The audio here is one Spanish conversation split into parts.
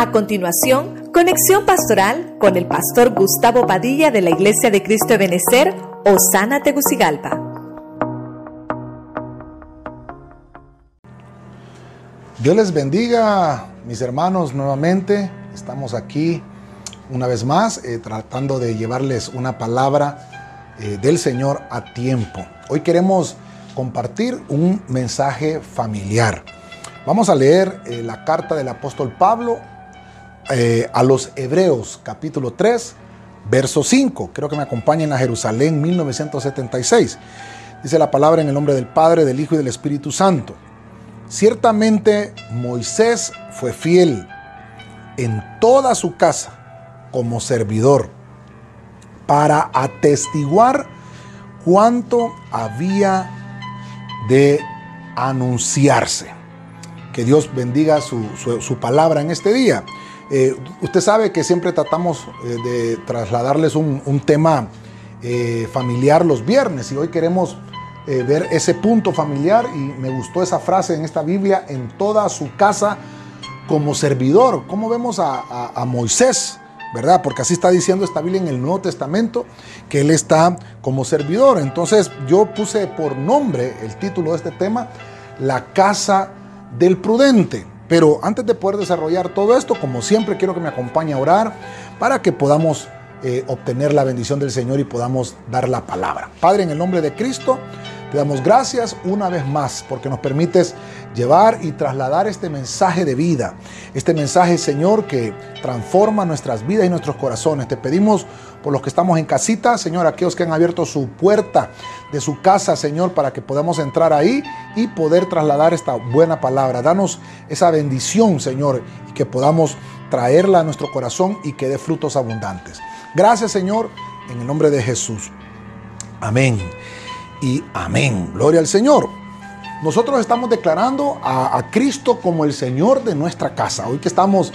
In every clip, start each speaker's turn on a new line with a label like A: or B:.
A: A continuación, conexión pastoral con el pastor Gustavo Padilla de la Iglesia de Cristo de Benecer, Osana Tegucigalpa.
B: Dios les bendiga, mis hermanos, nuevamente. Estamos aquí una vez más eh, tratando de llevarles una palabra eh, del Señor a tiempo. Hoy queremos compartir un mensaje familiar. Vamos a leer eh, la carta del apóstol Pablo eh, a los Hebreos, capítulo 3, verso 5. Creo que me acompañen a Jerusalén 1976. Dice la palabra en el nombre del Padre, del Hijo y del Espíritu Santo. Ciertamente Moisés fue fiel en toda su casa como servidor para atestiguar cuánto había de anunciarse. Que Dios bendiga su, su palabra en este día. Eh, usted sabe que siempre tratamos eh, de trasladarles un, tema eh, familiar los viernes y hoy queremos ver ese punto familiar y me gustó esa frase en esta Biblia, en toda su casa como servidor. ¿Cómo vemos a, a Moisés? ¿verdad? Porque así está diciendo esta Biblia en el Nuevo Testamento, que él está como servidor. Entonces yo puse por nombre el título de este tema, La casa del prudente. Pero antes de poder desarrollar todo esto, como siempre, quiero que me acompañe a orar para que podamos eh, obtener la bendición del Señor y podamos dar la palabra. Padre, en el nombre de Cristo, te damos gracias una vez más porque nos permites llevar y trasladar este mensaje de vida, este mensaje, Señor, que transforma nuestras vidas y nuestros corazones. Te pedimos por los que estamos en casita, Señor, aquellos que han abierto su puerta de su casa, Señor, para que podamos entrar ahí y poder trasladar esta buena palabra. Danos esa bendición, Señor, y que podamos traerla a nuestro corazón y que dé frutos abundantes. Gracias, Señor, en el nombre de Jesús. Amén y amén. Gloria al Señor. Nosotros estamos declarando a, Cristo como el Señor de nuestra casa. Hoy que estamos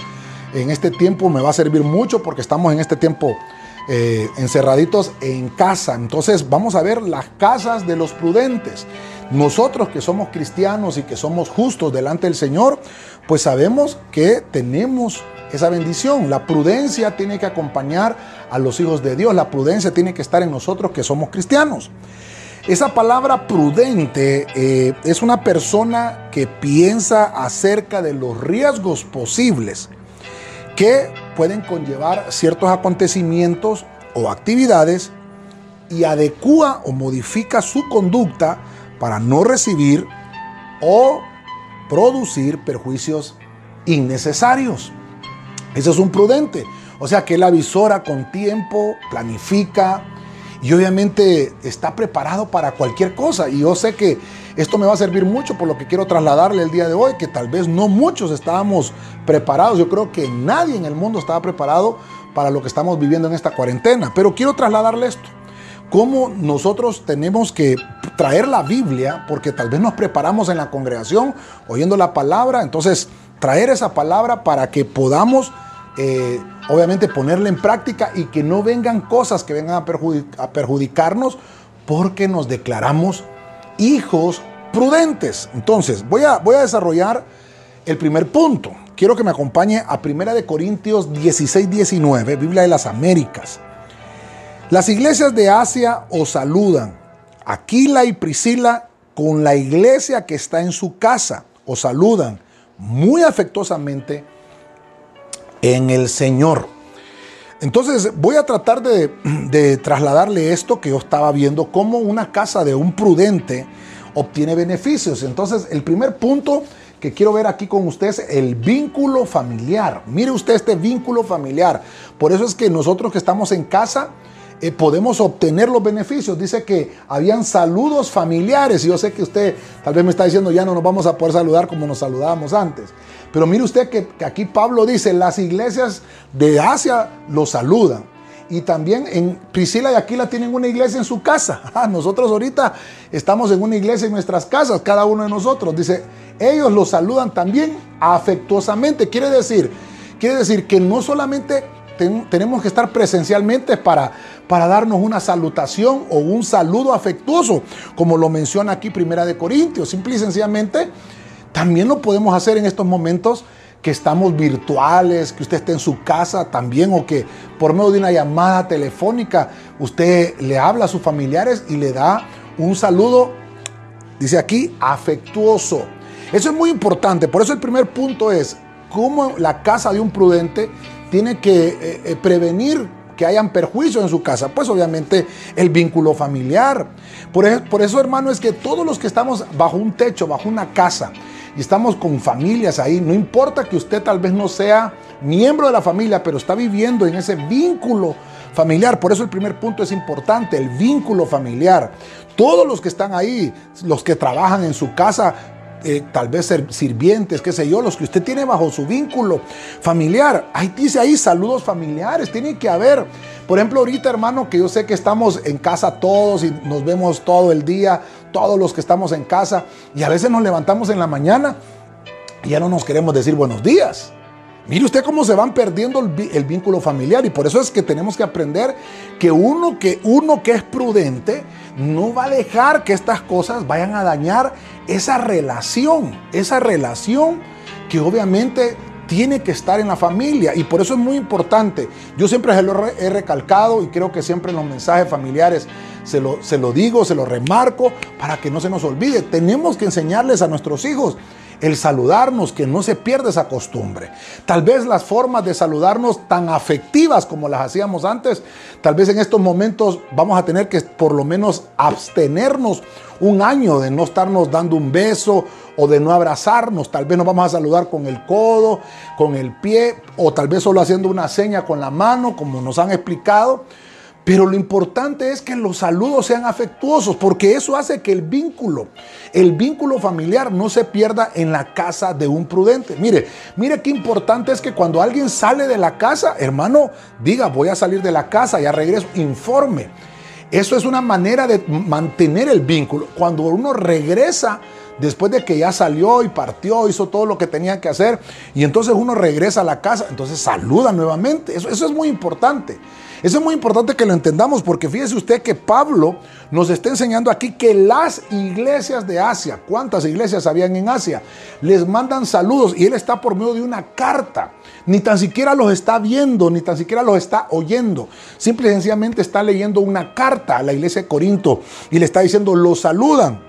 B: en este tiempo me va a servir mucho porque estamos en este tiempo eh, encerraditos en casa. Entonces vamos a ver las casas de los prudentes. Nosotros que somos cristianos y que somos justos delante del Señor, pues sabemos que tenemos esa bendición. La prudencia tiene que acompañar a los hijos de Dios. La prudencia tiene que estar en nosotros que somos cristianos. Esa palabra prudente eh, es una persona que piensa acerca de los riesgos posibles que pueden conllevar ciertos acontecimientos o actividades y adecua o modifica su conducta para no recibir o producir perjuicios innecesarios. Ese es un prudente. O sea que él avisora con tiempo, planifica, y obviamente está preparado para cualquier cosa. Y yo sé que esto me va a servir mucho por lo que quiero trasladarle el día de hoy, que tal vez no muchos estábamos preparados. Yo creo que nadie en el mundo estaba preparado para lo que estamos viviendo en esta cuarentena. Pero quiero trasladarle esto. Cómo nosotros tenemos que traer la Biblia, porque tal vez nos preparamos en la congregación oyendo la palabra, entonces traer esa palabra para que podamos eh, obviamente ponerla en práctica y que no vengan cosas que vengan a, perjudicarnos porque nos declaramos hijos prudentes. Entonces, voy a, voy a desarrollar el primer punto. Quiero que me acompañe a 1 de Corintios 16, 19, Biblia de las Américas. Las iglesias de Asia os saludan. Aquila y Priscila con la iglesia que está en su casa os saludan muy afectuosamente en el Señor. Entonces voy a tratar de, trasladarle esto que yo estaba viendo, cómo una casa de un prudente obtiene beneficios. Entonces el primer punto que quiero ver aquí con ustedes, el vínculo familiar. Mire usted este vínculo familiar. Por eso es que nosotros que estamos en casa, eh, podemos obtener los beneficios. Dice que habían saludos familiares. Y yo sé que usted tal vez me está diciendo, ya no nos vamos a poder saludar como nos saludábamos antes. Pero mire usted que, aquí Pablo dice, las iglesias de Asia lo saludan. Y también en Priscila y Aquila tienen una iglesia en su casa. Ah, nosotros ahorita estamos en una iglesia en nuestras casas, cada uno de nosotros. Dice, ellos lo saludan también afectuosamente. Quiere decir, quiere decir que no solamente tenemos que estar presencialmente para, para darnos una salutación o un saludo afectuoso, como lo menciona aquí Primera de Corintios. Simple y sencillamente, también lo podemos hacer en estos momentos que estamos virtuales, que usted esté en su casa también o que por medio de una llamada telefónica usted le habla a sus familiares y le da un saludo, dice aquí, afectuoso. Eso es muy importante, por eso el primer punto es cómo la casa de un prudente tiene que eh, eh, prevenir que hayan perjuicios en su casa, pues obviamente el vínculo familiar. Por por eso, hermano, es que todos los que estamos bajo un techo, bajo una casa, y estamos con familias ahí, no importa que usted tal vez no sea miembro de la familia, pero está viviendo en ese vínculo familiar. Por eso el primer punto es importante, el vínculo familiar. Todos los que están ahí, los que trabajan en su casa, eh, tal vez sirvientes, qué sé yo, los que usted tiene bajo su vínculo familiar. Ahí dice ahí saludos familiares, tiene que haber. Por ejemplo, ahorita hermano, que yo sé que estamos en casa todos y nos vemos todo el día, todos los que estamos en casa, y a veces nos levantamos en la mañana y ya no nos queremos decir buenos días. Mire usted cómo se van perdiendo el, vínculo familiar y por eso es que tenemos que aprender que uno, que uno que es prudente no va a dejar que estas cosas vayan a dañar esa relación, esa relación que obviamente tiene que estar en la familia y por eso es muy importante. Yo siempre se lo he recalcado y creo que siempre en los mensajes familiares se lo, se lo digo, se lo remarco para que no se nos olvide. Tenemos que enseñarles a nuestros hijos el saludarnos, que no se pierda esa costumbre. Tal vez las formas de saludarnos tan afectivas como las hacíamos antes, tal vez en estos momentos vamos a tener que por lo menos abstenernos un año de no estarnos dando un beso o de no abrazarnos. Tal vez nos vamos a saludar con el codo, con el pie o tal vez solo haciendo una seña con la mano, como nos han explicado. Pero lo importante es que los saludos sean afectuosos, porque eso hace que el vínculo, el vínculo familiar no se pierda en la casa de un prudente. Mire, mire qué importante es que cuando alguien sale de la casa, hermano, diga, voy a salir de la casa, ya regreso, informe. Eso es una manera de mantener el vínculo. Cuando uno regresa después de que ya salió y partió, hizo todo lo que tenía que hacer, y entonces uno regresa a la casa, entonces saluda nuevamente. Eso, eso es muy importante. Eso es muy importante que lo entendamos porque fíjese usted que Pablo nos está enseñando aquí que las iglesias de Asia, ¿cuántas iglesias habían en Asia? Les mandan saludos y él está por medio de una carta. Ni tan siquiera los está viendo, ni tan siquiera los está oyendo. Simple y sencillamente está leyendo una carta a la iglesia de Corinto y le está diciendo, los saludan.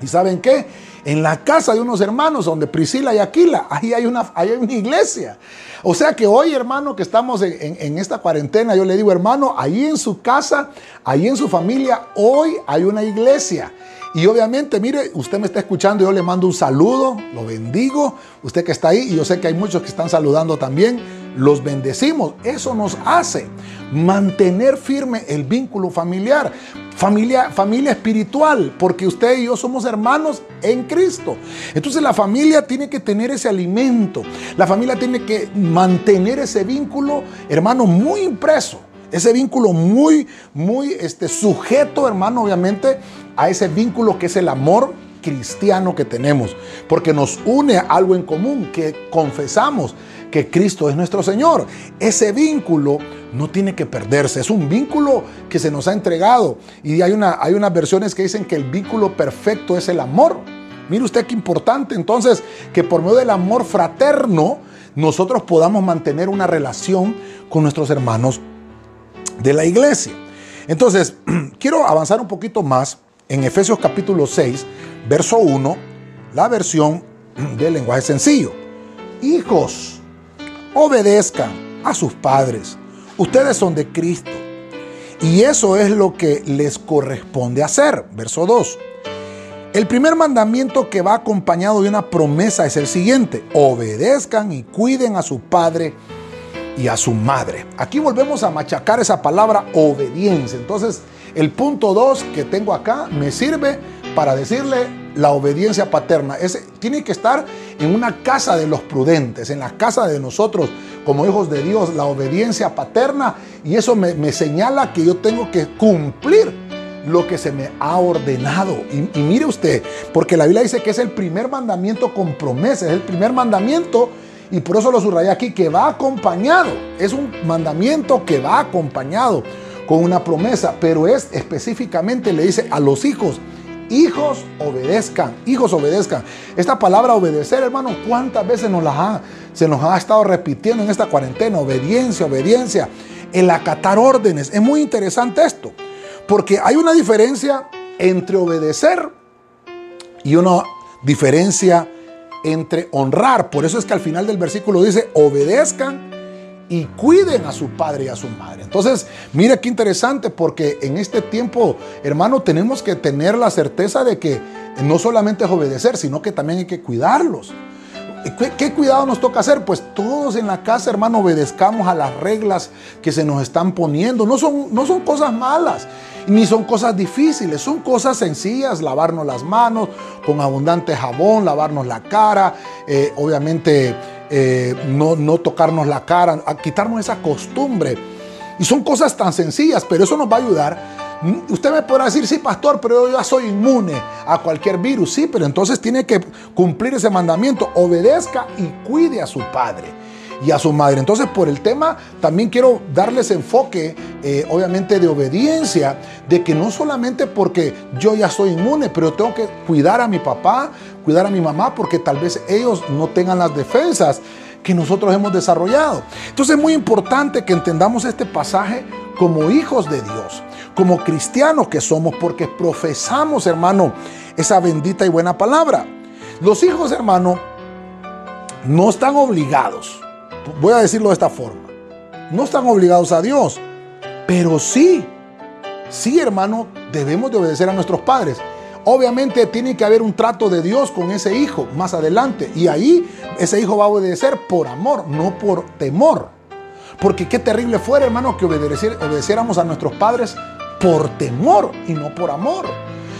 B: ¿Y saben qué? En la casa de unos hermanos, donde Priscila y Aquila, ahí hay una, hay una iglesia. O sea que hoy, hermano, que estamos en, esta cuarentena, yo le digo, hermano, ahí en su casa, ahí en su familia, hoy hay una iglesia. Y obviamente, mire, usted me está escuchando, yo le mando un saludo, lo bendigo, usted que está ahí, y yo sé que hay muchos que están saludando también, los bendecimos. Eso nos hace mantener firme el vínculo familiar familia, familia espiritual, porque usted y yo somos hermanos en Cristo. Entonces la familia tiene que tener ese alimento, la familia tiene que mantener ese vínculo, hermano, muy impreso. Ese vínculo muy, muy este, sujeto, hermano, obviamente, a ese vínculo que es el amor cristiano que tenemos, porque nos une algo en común, que confesamos que Cristo es nuestro Señor. Ese vínculo no tiene que perderse, es un vínculo que se nos ha entregado. Y hay, una, hay unas versiones que dicen que el vínculo perfecto es el amor. Mire usted qué importante entonces que por medio del amor fraterno nosotros podamos mantener una relación con nuestros hermanos de la iglesia. Entonces, quiero avanzar un poquito más en Efesios capítulo 6, verso 1, la versión del lenguaje sencillo. Hijos, obedezcan a sus padres. Ustedes son de Cristo. Y eso es lo que les corresponde hacer. Verso 2. El primer mandamiento que va acompañado de una promesa es el siguiente. Obedezcan y cuiden a su padre y a su madre. Aquí volvemos a machacar esa palabra obediencia. Entonces, el punto 2 que tengo acá me sirve para decirle la obediencia paterna. Tiene que estar en una casa de los prudentes, en la casa de nosotros como hijos de Dios, la obediencia paterna. Y eso me, señala que yo tengo que cumplir lo que se me ha ordenado. Y, y, mire usted, porque la Biblia dice que es el primer mandamiento con promesa, es el primer mandamiento, y por eso lo subrayé aquí, que va acompañado. Es un mandamiento que va acompañado con una promesa, pero es específicamente, le dice a los hijos, hijos obedezcan, hijos obedezcan. Esta palabra obedecer, hermano, ¿cuántas veces nos la se nos ha estado repitiendo en esta cuarentena? Obediencia, obediencia, el acatar órdenes. Es muy interesante esto, porque hay una diferencia entre obedecer y una diferencia entre honrar. Por eso es que al final del versículo dice, obedezcan y cuiden a su padre y a su madre. Entonces, mire qué interesante porque en este tiempo, hermano, tenemos que tener la certeza de que no solamente es obedecer, sino que también hay que cuidarlos. ¿Qué, cuidado nos toca hacer? Pues todos en la casa, hermano, obedezcamos a las reglas que se nos están poniendo. No son, no son cosas malas, ni son cosas difíciles, son cosas sencillas. Lavarnos las manos con abundante jabón, lavarnos la cara, eh, obviamente eh, no, no tocarnos la cara, a quitarnos esa costumbre. Y son cosas tan sencillas, pero eso nos va a ayudar Usted me podrá decir, sí, pastor, pero yo ya soy inmune a cualquier virus. Sí, pero entonces tiene que cumplir ese mandamiento. Obedezca y cuide a su padre y a su madre. Entonces, por el tema, también quiero darles enfoque, eh, obviamente, de obediencia, de que no solamente porque yo ya soy inmune, pero tengo que cuidar a mi papá, cuidar a mi mamá, porque tal vez ellos no tengan las defensas que nosotros hemos desarrollado. Entonces es muy importante que entendamos este pasaje como hijos de Dios, como cristianos que somos, porque profesamos, hermano, esa bendita y buena palabra. Los hijos, hermano, no están obligados, voy a decirlo de esta forma, no están obligados a Dios, pero sí, sí, hermano, debemos de obedecer a nuestros padres. Obviamente tiene que haber un trato de Dios con ese hijo más adelante. Y ahí ese hijo va a obedecer por amor, no por temor. Porque qué terrible fuera, hermano, que obedeciéramos a nuestros padres por temor y no por amor.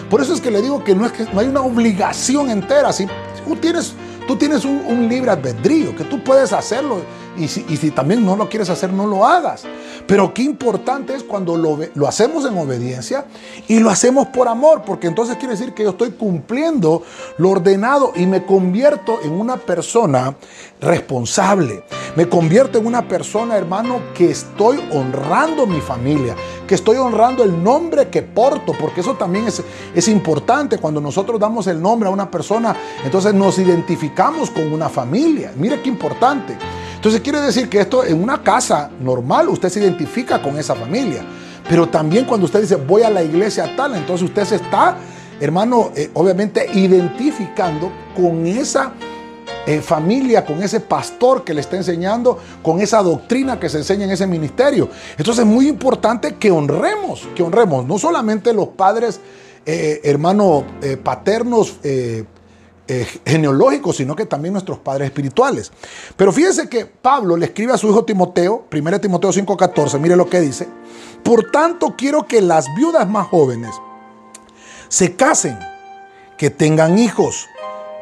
B: Por eso es que le digo que no, es que no hay una obligación entera. Si tú tienes, tú tienes un, libre albedrío, que tú puedes hacerlo y si, también no lo quieres hacer, no lo hagas. Pero qué importante es cuando lo, lo hacemos en obediencia y lo hacemos por amor, porque entonces quiere decir que yo estoy cumpliendo lo ordenado y me convierto en una persona responsable. Me convierto en una persona, hermano, que estoy honrando mi familia, que estoy honrando el nombre que porto, porque eso también es, es importante. Cuando nosotros damos el nombre a una persona, entonces nos identificamos con una familia. Mire qué importante. Entonces quiere decir que esto en una casa normal usted se identifica con esa familia. Pero también cuando usted dice voy a la iglesia tal, entonces usted se está, hermano, eh, obviamente identificando con esa eh, familia, con ese pastor que le está enseñando, con esa doctrina que se enseña en ese ministerio. Entonces es muy importante que honremos, que honremos no solamente los padres, eh, hermano, paternos, eh, genealógicos, sino que también nuestros padres espirituales. Pero fíjense que Pablo le escribe a su hijo Timoteo, 1 Timoteo 5:14, mire lo que dice. Por tanto, quiero que las viudas más jóvenes se casen, que tengan hijos,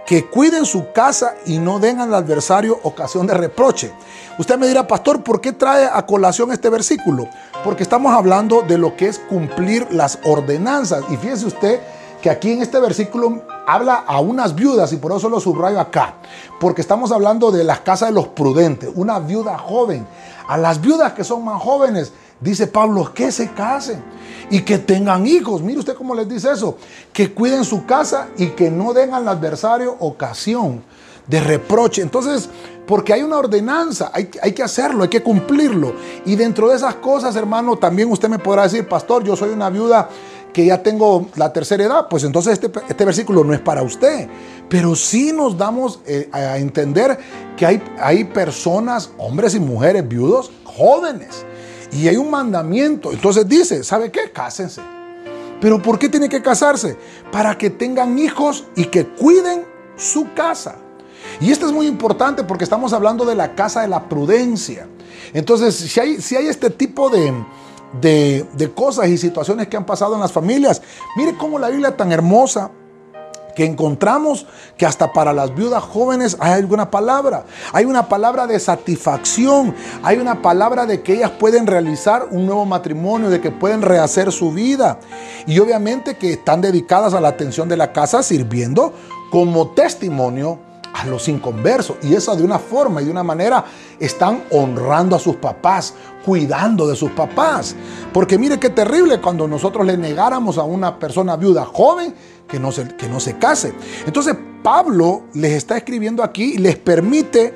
B: que cuiden su casa y no den al adversario ocasión de reproche. Usted me dirá, pastor, ¿por qué trae a colación este versículo? Porque estamos hablando de lo que es cumplir las ordenanzas. Y fíjese usted que aquí en este versículo habla a unas viudas y por eso lo subrayo acá, porque estamos hablando de las casas de los prudentes, una viuda joven. A las viudas que son más jóvenes, dice Pablo, que se casen y que tengan hijos. Mire usted cómo les dice eso, que cuiden su casa y que no den al adversario ocasión de reproche. Entonces, porque hay una ordenanza, hay, hay, que hacerlo, hay que cumplirlo. Y dentro de esas cosas, hermano, también usted me podrá decir, pastor, yo soy una viuda que ya tengo la tercera edad, pues entonces este, este versículo no es para usted. Pero sí nos damos eh, a entender que hay, hay personas, hombres y mujeres viudos, jóvenes. Y hay un mandamiento. Entonces dice, ¿sabe qué? Cásense. Pero ¿por qué tiene que casarse? Para que tengan hijos y que cuiden su casa. Y esto es muy importante porque estamos hablando de la casa de la prudencia. Entonces, si hay, si hay este tipo de, de, cosas y situaciones que han pasado en las familias. Mire cómo la Biblia tan hermosa que encontramos que hasta para las viudas jóvenes hay alguna palabra. Hay una palabra de satisfacción, hay una palabra de que ellas pueden realizar un nuevo matrimonio, de que pueden rehacer su vida. Y obviamente que están dedicadas a la atención de la casa sirviendo como testimonio a los inconversos. Y eso de una forma y de una manera están honrando a sus papás, cuidando de sus papás. Porque mire qué terrible cuando nosotros le negáramos a una persona viuda joven que no se, que no se case. Entonces Pablo les está escribiendo aquí y les permite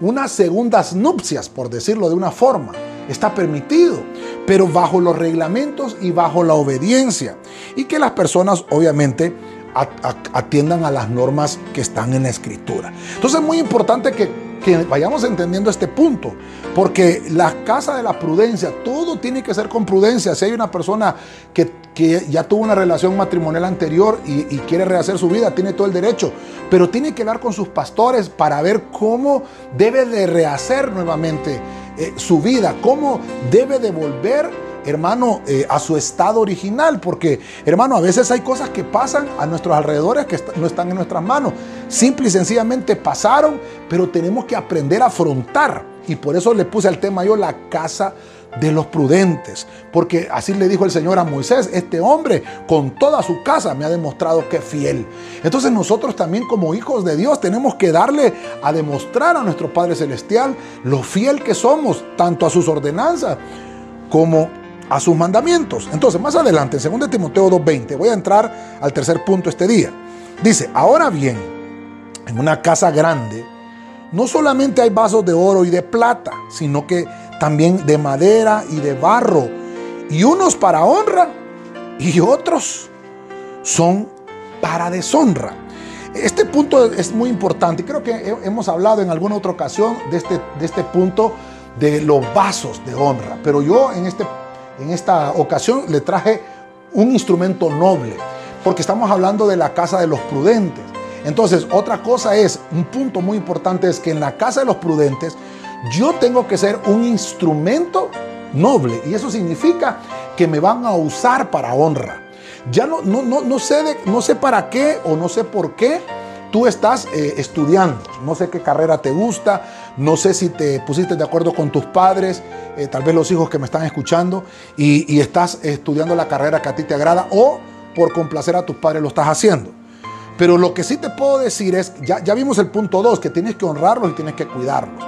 B: unas segundas nupcias, por decirlo de una forma. Está permitido, pero bajo los reglamentos y bajo la obediencia. Y que las personas obviamente atiendan a las normas que están en la escritura. Entonces es muy importante que, vayamos entendiendo este punto, porque la casa de la prudencia, todo tiene que ser con prudencia. Si hay una persona que, ya tuvo una relación matrimonial anterior y, quiere rehacer su vida, tiene todo el derecho, pero tiene que hablar con sus pastores para ver cómo debe de rehacer nuevamente eh, su vida, cómo debe de volver hermano, eh, a su estado original, porque, hermano, a veces hay cosas que pasan a nuestros alrededores que no están en nuestras manos. Simple y sencillamente pasaron, pero tenemos que aprender a afrontar. Y por eso le puse al tema yo la casa de los prudentes, porque así le dijo el Señor a Moisés, este hombre con toda su casa me ha demostrado que es fiel. Entonces nosotros también como hijos de Dios tenemos que darle a demostrar a nuestro Padre Celestial lo fiel que somos, tanto a sus ordenanzas como a sus mandamientos. Entonces, más adelante, en 2 Timoteo 2.20, voy a entrar al tercer punto este día. Dice, ahora bien, en una casa grande, no solamente hay vasos de oro y de plata, sino que también de madera y de barro, y unos para honra y otros son para deshonra. Este punto es muy importante. Creo que hemos hablado en alguna otra ocasión de este, de este punto de los vasos de honra. Pero yo en este en esta ocasión le traje un instrumento noble, porque estamos hablando de la casa de los prudentes. Entonces, otra cosa es, un punto muy importante es que en la casa de los prudentes yo tengo que ser un instrumento noble y eso significa que me van a usar para honra. Ya no, no, no, no, sé, no sé para qué o no sé por qué tú estás eh, estudiando. No sé qué carrera te gusta, no sé si te pusiste de acuerdo con tus padres, eh, tal vez los hijos que me están escuchando, y, estás estudiando la carrera que a ti te agrada o por complacer a tus padres lo estás haciendo. Pero lo que sí te puedo decir es, ya, ya vimos el punto 2, que tienes que honrarlos y tienes que cuidarlos.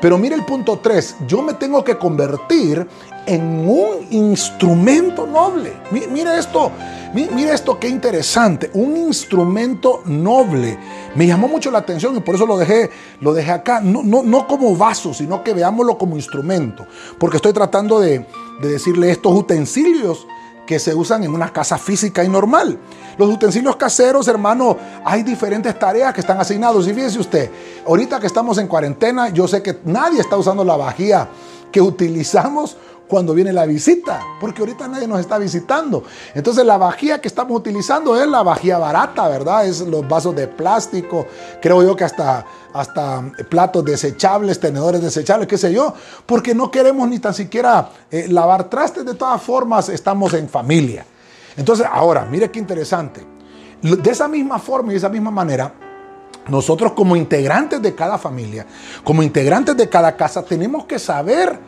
B: Pero mire el punto 3, yo me tengo que convertir en un instrumento noble. Mire esto, mire esto qué interesante, un instrumento noble. Me llamó mucho la atención y por eso lo dejé, lo dejé acá, no, no, no como vaso, sino que veámoslo como instrumento, porque estoy tratando de, de decirle estos utensilios que se usan en una casa física y normal. Los utensilios caseros, hermano, hay diferentes tareas que están asignados. Y fíjese usted, ahorita que estamos en cuarentena, yo sé que nadie está usando la vajilla que utilizamos cuando viene la visita, porque ahorita nadie nos está visitando. Entonces la vajilla que estamos utilizando es la vajilla barata, ¿verdad? Es los vasos de plástico, creo yo que hasta, hasta platos desechables, tenedores desechables, qué sé yo, porque no queremos ni tan siquiera eh, lavar trastes, de todas formas estamos en familia. Entonces ahora, mire qué interesante. De esa misma forma y de esa misma manera, nosotros como integrantes de cada familia, como integrantes de cada casa, tenemos que saber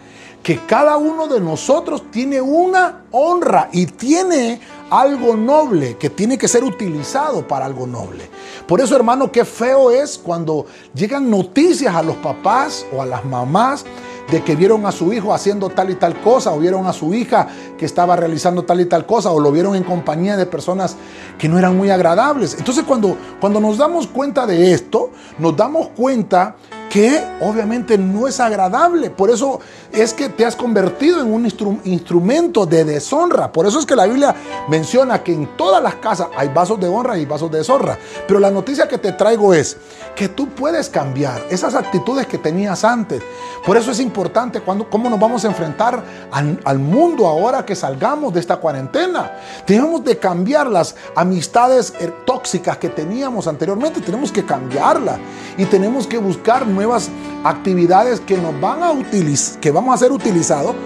B: que cada uno de nosotros tiene una honra y tiene algo noble que tiene que ser utilizado para algo noble. Por eso, hermano, qué feo es cuando llegan noticias a los papás o a las mamás de que vieron a su hijo haciendo tal y tal cosa, o vieron a su hija que estaba realizando tal y tal cosa, o lo vieron en compañía de personas que no eran muy agradables. Entonces cuando, cuando nos damos cuenta de esto, nos damos cuenta que obviamente no es agradable. Por eso es que te has convertido en un instrumento de deshonra. Por eso es que la Biblia menciona que en todas las casas hay vasos de honra y vasos de deshonra. Pero la noticia que te traigo es que tú puedes cambiar esas actitudes que tenías antes. Por eso es importante cuando, cómo nos vamos a enfrentar al, mundo ahora que salgamos de esta cuarentena. Tenemos de cambiar las amistades eh, tóxicas que teníamos anteriormente. Tenemos que cambiarlas y tenemos que buscar nuevas actividades que nos van a utilizar, que vamos a ser utilizados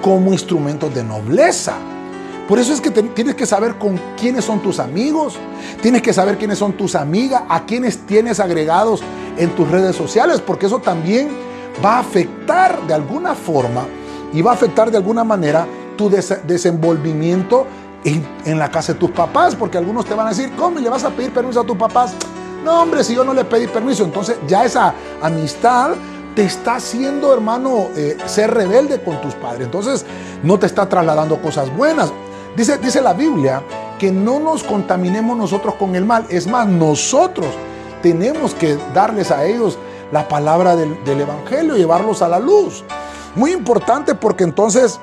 B: como instrumentos de nobleza. Por eso es que tienes que saber con quiénes son tus amigos, tienes que saber quiénes son tus amigas, a quiénes tienes agregados en tus redes sociales, porque eso también va a afectar de alguna forma y va a afectar de alguna manera tu desenvolvimiento en, en, la casa de tus papás, porque algunos te van a decir, ¿cómo le vas a pedir permiso a tus papás? No, hombre, si yo no le pedí permiso, entonces ya esa amistad te está haciendo, hermano, eh, ser rebelde con tus padres. Entonces no te está trasladando cosas buenas. Dice, dice la Biblia que no nos contaminemos nosotros con el mal. Es más, nosotros tenemos que darles a ellos la palabra del, del Evangelio, llevarlos a la luz. Muy importante porque entonces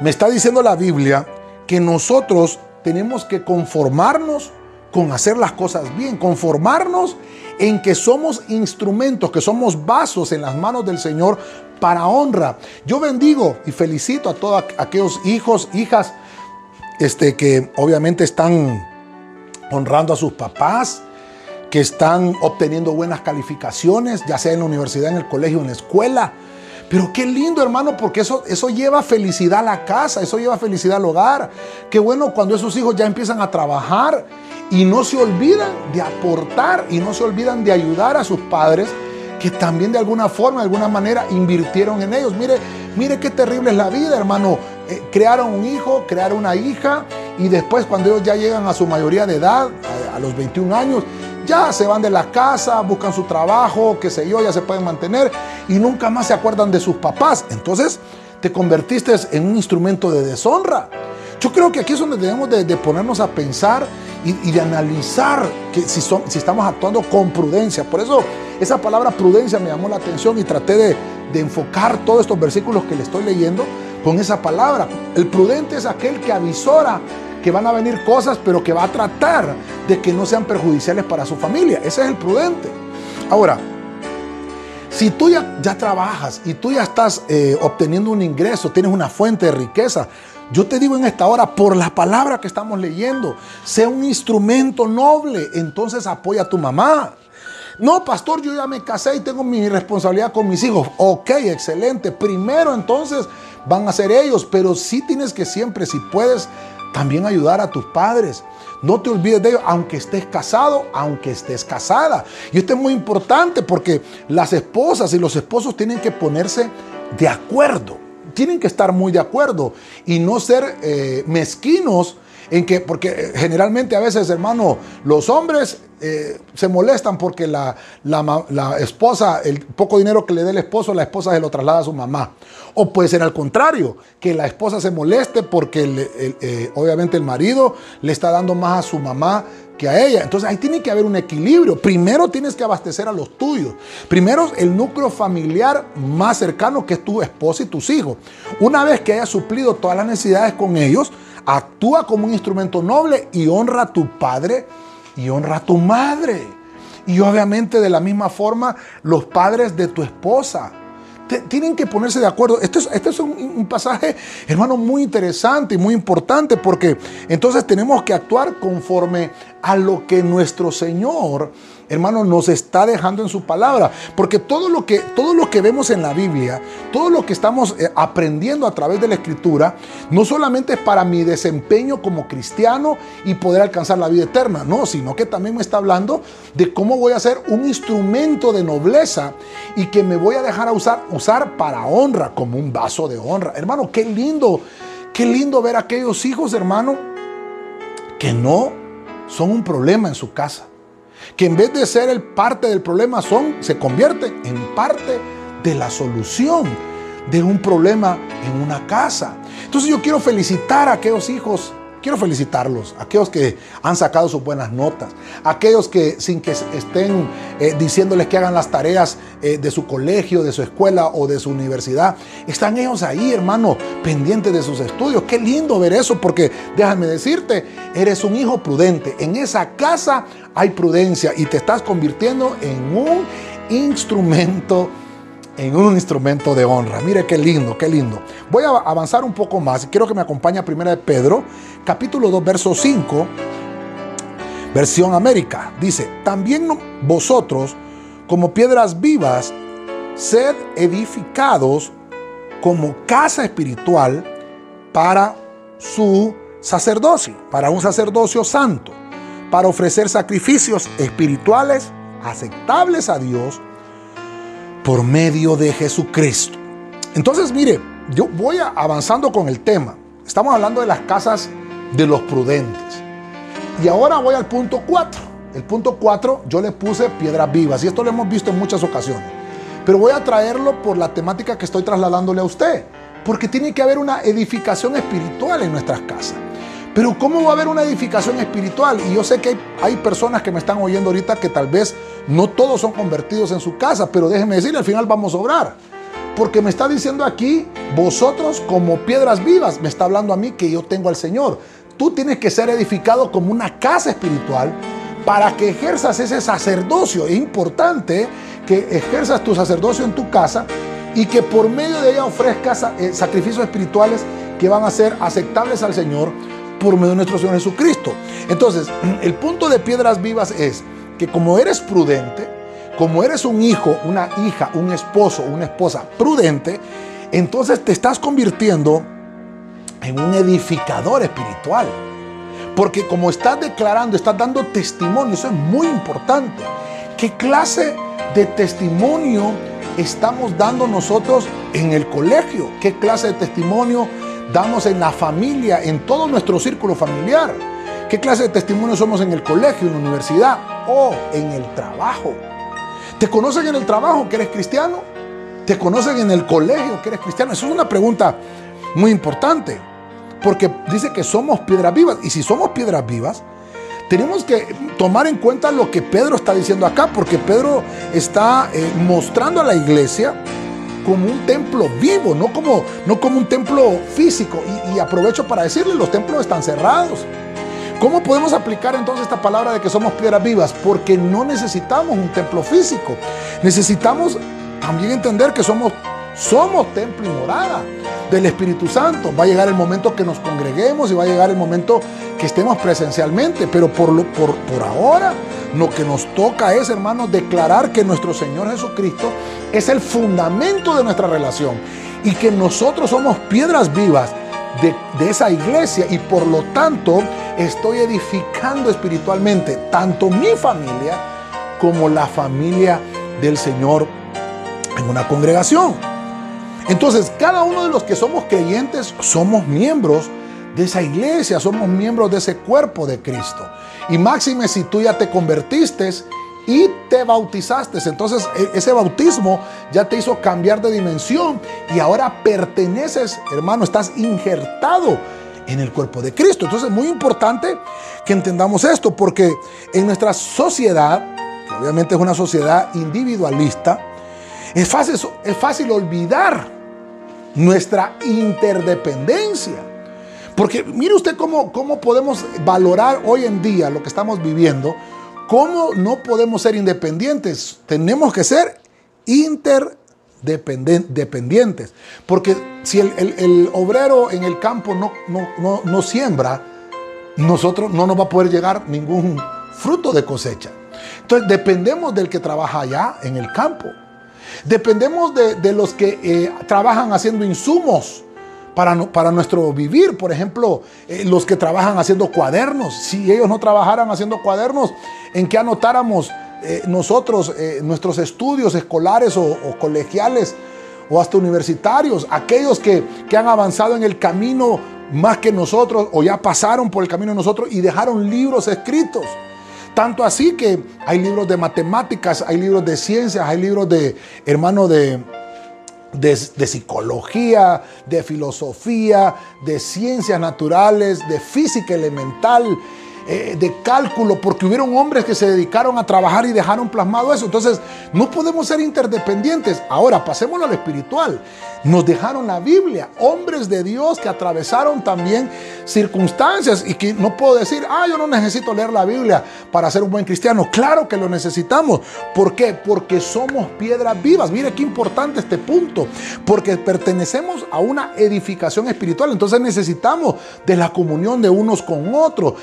B: me está diciendo la Biblia que nosotros tenemos que conformarnos con hacer las cosas bien, conformarnos en que somos instrumentos, que somos vasos en las manos del Señor para honra. Yo bendigo y felicito a todos aquellos hijos, hijas, este, que obviamente están honrando a sus papás, que están obteniendo buenas calificaciones, ya sea en la universidad, en el colegio, en la escuela. Pero qué lindo, hermano, porque eso, eso lleva felicidad a la casa, eso lleva felicidad al hogar. Qué bueno cuando esos hijos ya empiezan a trabajar y no se olvidan de aportar y no se olvidan de ayudar a sus padres que también de alguna forma, de alguna manera invirtieron en ellos. Mire, mire qué terrible es la vida, hermano. Eh, crearon un hijo, crearon una hija y después cuando ellos ya llegan a su mayoría de edad, a, a los 21 años, ya se van de la casa, buscan su trabajo, qué sé yo, ya se pueden mantener y nunca más se acuerdan de sus papás. Entonces te convertiste en un instrumento de deshonra. Yo creo que aquí es donde debemos de, ponernos a pensar y, de analizar que si, estamos actuando con prudencia. Por eso esa palabra prudencia me llamó la atención y traté de enfocar todos estos versículos que le estoy leyendo con esa palabra. El prudente es aquel que avisora que van a venir cosas, pero que va a tratar de que no sean perjudiciales para su familia. Ese es el prudente. Ahora, si tú ya, ya trabajas y tú ya estás eh, obteniendo un ingreso, tienes una fuente de riqueza, yo te digo en esta hora, por la palabra que estamos leyendo, sea un instrumento noble, entonces apoya a tu mamá. No, pastor, yo ya me casé y tengo mi responsabilidad con mis hijos. Ok, excelente. Primero entonces van a ser ellos, pero sí tienes que siempre, si puedes, también ayudar a tus padres. No te olvides de ellos, aunque estés casado, aunque estés casada. Y esto es muy importante porque las esposas y los esposos tienen que ponerse de acuerdo. Tienen que estar muy de acuerdo y no ser eh, mezquinos en que, porque generalmente a veces, hermano, los hombres eh, se molestan porque la, la, esposa, el poco dinero que le dé el esposo, la esposa se lo traslada a su mamá. O puede ser al contrario, que la esposa se moleste porque eh, obviamente el marido le está dando más a su mamá que a ella. Entonces ahí tiene que haber un equilibrio. Primero tienes que abastecer a los tuyos. Primero el núcleo familiar más cercano que es tu esposa y tus hijos. Una vez que hayas suplido todas las necesidades con ellos, actúa como un instrumento noble y honra a tu padre y honra a tu madre. Y obviamente de la misma forma los padres de tu esposa. tienen que ponerse de acuerdo. Este es, este es un, pasaje, hermano, muy interesante y muy importante porque entonces tenemos que actuar conforme a lo que nuestro Señor hermano, nos está dejando en su palabra. Porque todo lo que, todo lo que vemos en la Biblia, todo lo que estamos eh, aprendiendo a través de la Escritura, no solamente es para mi desempeño como cristiano y poder alcanzar la vida eterna, no, sino que también me está hablando de cómo voy a ser un instrumento de nobleza y que me voy a dejar a usar, usar para honra, como un vaso de honra. Hermano, qué lindo, qué lindo ver a aquellos hijos, hermano, que no son un problema en su casa que en vez de ser el parte del problema son, se convierten en parte de la solución de un problema en una casa. Entonces yo quiero felicitar a aquellos hijos Quiero felicitarlos, aquellos que han sacado sus buenas notas, aquellos que sin que estén eh, diciéndoles que hagan las tareas eh, de su colegio, de su escuela o de su universidad, están ellos ahí, hermano, pendientes de sus estudios. Qué lindo ver eso, porque déjame decirte, eres un hijo prudente. En esa casa hay prudencia y te estás convirtiendo en un instrumento en un instrumento de honra. Mire qué lindo, qué lindo. Voy a avanzar un poco más. Quiero que me acompañe a Primera de Pedro, capítulo 2, verso 5, versión América. Dice, también vosotros, como piedras vivas, sed edificados como casa espiritual para su sacerdocio, para un sacerdocio santo, para ofrecer sacrificios espirituales aceptables a Dios por medio de Jesucristo. Entonces, mire, yo voy avanzando con el tema. Estamos hablando de las casas de los prudentes. Y ahora voy al punto 4. el punto 4, yo le puse piedras vivas y esto lo hemos visto en muchas ocasiones. Pero voy a traerlo por la temática que estoy trasladándole a usted, porque tiene que haber una edificación espiritual en nuestras casas. Pero ¿cómo va a haber una edificación espiritual? Y yo sé que hay, personas que me están oyendo ahorita que tal vez no todos son convertidos en su casa, pero déjenme decirle, al final vamos a obrar. Porque me está diciendo aquí, vosotros como piedras vivas, me está hablando a mí que yo tengo al Señor. Tú tienes que ser edificado como una casa espiritual para que ejerzas ese sacerdocio. Es importante que ejerzas tu sacerdocio en tu casa y que por medio de ella ofrezcas eh, sacrificios espirituales que van a ser aceptables al Señor por medio de nuestro Señor Jesucristo. Entonces, el punto de piedras vivas es que como eres prudente, como eres un hijo, una hija, un esposo, una esposa prudente, entonces te estás convirtiendo en un edificador espiritual. Porque como estás declarando, estás dando testimonio, eso es muy importante. ¿Qué clase de testimonio estamos dando nosotros en el colegio? ¿Qué clase de testimonio damos en la familia, en todo nuestro círculo familiar. ¿Qué clase de testimonio somos en el colegio, en la universidad o en el trabajo? ¿Te conocen en el trabajo que eres cristiano? ¿Te conocen en el colegio que eres cristiano? Eso es una pregunta muy importante, porque dice que somos piedras vivas. Y si somos piedras vivas, tenemos que tomar en cuenta lo que Pedro está diciendo acá, porque Pedro está eh, mostrando a la iglesia como un templo vivo, no como, no como un templo físico. Y, aprovecho para decirle, los templos están cerrados. ¿Cómo podemos aplicar entonces esta palabra de que somos piedras vivas? Porque no necesitamos un templo físico. Necesitamos también entender que somos, somos templo y morada del Espíritu Santo. Va a llegar el momento que nos congreguemos y va a llegar el momento que estemos presencialmente. Pero por, lo, por, por ahora lo que nos toca es, hermanos, declarar que nuestro Señor Jesucristo es el fundamento de nuestra relación y que nosotros somos piedras vivas de, de, esa iglesia y por lo tanto estoy edificando espiritualmente tanto mi familia como la familia del Señor en una congregación. Entonces, cada uno de los que somos creyentes somos miembros de esa iglesia, somos miembros de ese cuerpo de Cristo. Y máxime si tú ya te convertiste y te bautizaste. Entonces e, ese bautismo ya te hizo cambiar de dimensión y ahora perteneces, hermano, estás injertado en el cuerpo de Cristo. Entonces es muy importante que entendamos esto porque en nuestra sociedad, que obviamente es una sociedad individualista, es fácil, es fácil olvidar nuestra interdependencia. Porque mire usted cómo, cómo podemos valorar hoy en día lo que estamos viviendo, cómo no podemos ser independientes, tenemos que ser interdependientes. Porque si el, obrero en el campo no, no, no, siembra, nosotros no nos va a poder llegar ningún fruto de cosecha. Entonces dependemos del que trabaja allá en el campo. Dependemos de, los que eh, trabajan haciendo insumos para, nuestro vivir. Por ejemplo, eh, los que trabajan haciendo cuadernos. Si ellos no trabajaran haciendo cuadernos, ¿en qué anotáramos eh, nosotros nuestros estudios escolares o, colegiales o hasta universitarios? Aquellos que, que han avanzado en el camino más que nosotros o ya pasaron por el camino de nosotros y dejaron libros escritos. Tanto así que hay libros de matemáticas, hay libros de ciencias, hay libros de, hermano, de, de, psicología, de filosofía, de ciencias naturales, de física elemental, eh, de cálculo, porque hubieron hombres que se dedicaron a trabajar y dejaron plasmado eso. Entonces, no podemos ser interdependientes. Ahora, pasémoslo al espiritual. Nos dejaron la Biblia, hombres de Dios que atravesaron también circunstancias y que no puedo decir, ah, yo no necesito leer la Biblia para ser un buen cristiano. Claro que lo necesitamos. ¿Por qué? Porque somos piedras vivas. Mire qué importante este punto. Porque pertenecemos a una edificación espiritual. Entonces necesitamos de la comunión de unos con otros.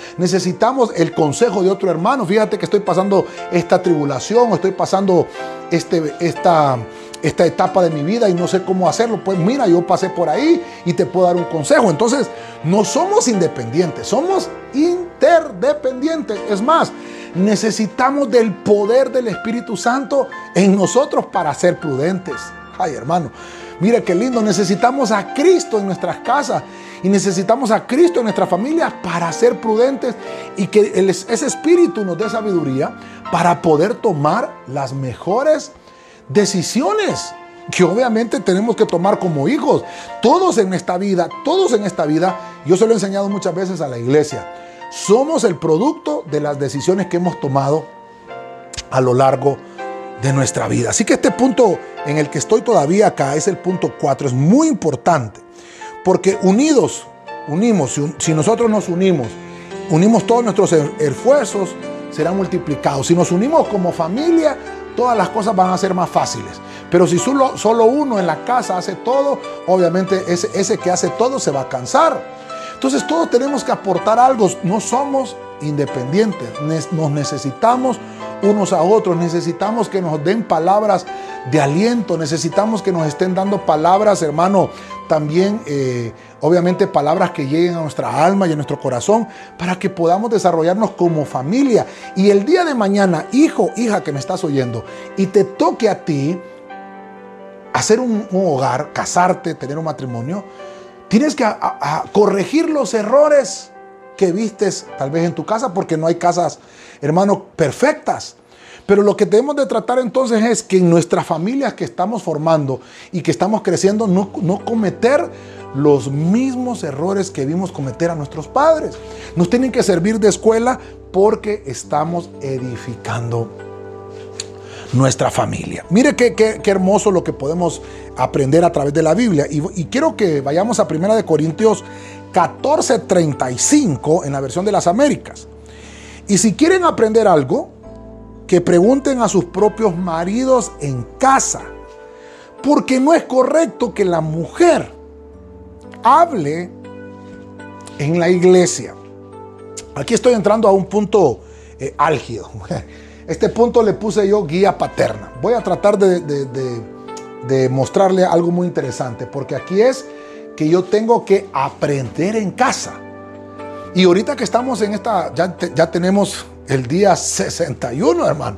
B: El consejo de otro hermano. Fíjate que estoy pasando esta tribulación, estoy pasando este, esta esta etapa de mi vida y no sé cómo hacerlo. Pues mira, yo pasé por ahí y te puedo dar un consejo. Entonces, no somos independientes, somos interdependientes. Es más, necesitamos del poder del Espíritu Santo en nosotros para ser prudentes. Ay, hermano, mira qué lindo, necesitamos a Cristo en nuestras casas. Y necesitamos a Cristo en nuestra familia para ser prudentes y que ese espíritu nos dé sabiduría para poder tomar las mejores decisiones que obviamente tenemos que tomar como hijos. Todos en esta vida, todos en esta vida, yo se lo he enseñado muchas veces a la iglesia, somos el producto de las decisiones que hemos tomado a lo largo de nuestra vida. Así que este punto en el que estoy todavía acá es el punto 4, es muy importante, porque unidos, unimos, si nosotros nos unimos, unimos todos nuestros esfuerzos, serán multiplicados. Si nos unimos como familia, todas las cosas van a ser más fáciles. Pero si solo, solo uno en la casa hace todo, obviamente ese, ese que hace todo se va a cansar. Entonces todos tenemos que aportar algo. No somos independientes. Nos necesitamos unos a otros. Necesitamos que nos den palabras de aliento. Necesitamos que nos estén dando palabras, hermano, también, eh, obviamente, palabras que lleguen a nuestra alma y a nuestro corazón para que podamos desarrollarnos como familia. Y el día de mañana, hijo, hija que me estás oyendo, y te toque a ti hacer un, hogar, casarte, tener un matrimonio, tienes que corregir los errores que vistes tal vez en tu casa, porque no hay casas, hermano, perfectas. Pero lo que debemos de tratar entonces es que en nuestras familias que estamos formando y que estamos creciendo, no, no cometer los mismos errores que vimos cometer a nuestros padres. Nos tienen que servir de escuela porque estamos edificando nuestra familia. Mire qué, qué, hermoso lo que podemos aprender a través de la Biblia. Y, y quiero que vayamos a 1 Corintios 14:35 en la versión de las Américas. Y si quieren aprender algo, que pregunten a sus propios maridos en casa. Porque no es correcto que la mujer hable en la iglesia. Aquí estoy entrando a un punto eh, álgido. Este punto le puse yo guía paterna. Voy a tratar de, mostrarle algo muy interesante, porque aquí es que yo tengo que aprender en casa. Y ahorita que estamos en esta, ya, ya tenemos el día 61, hermano,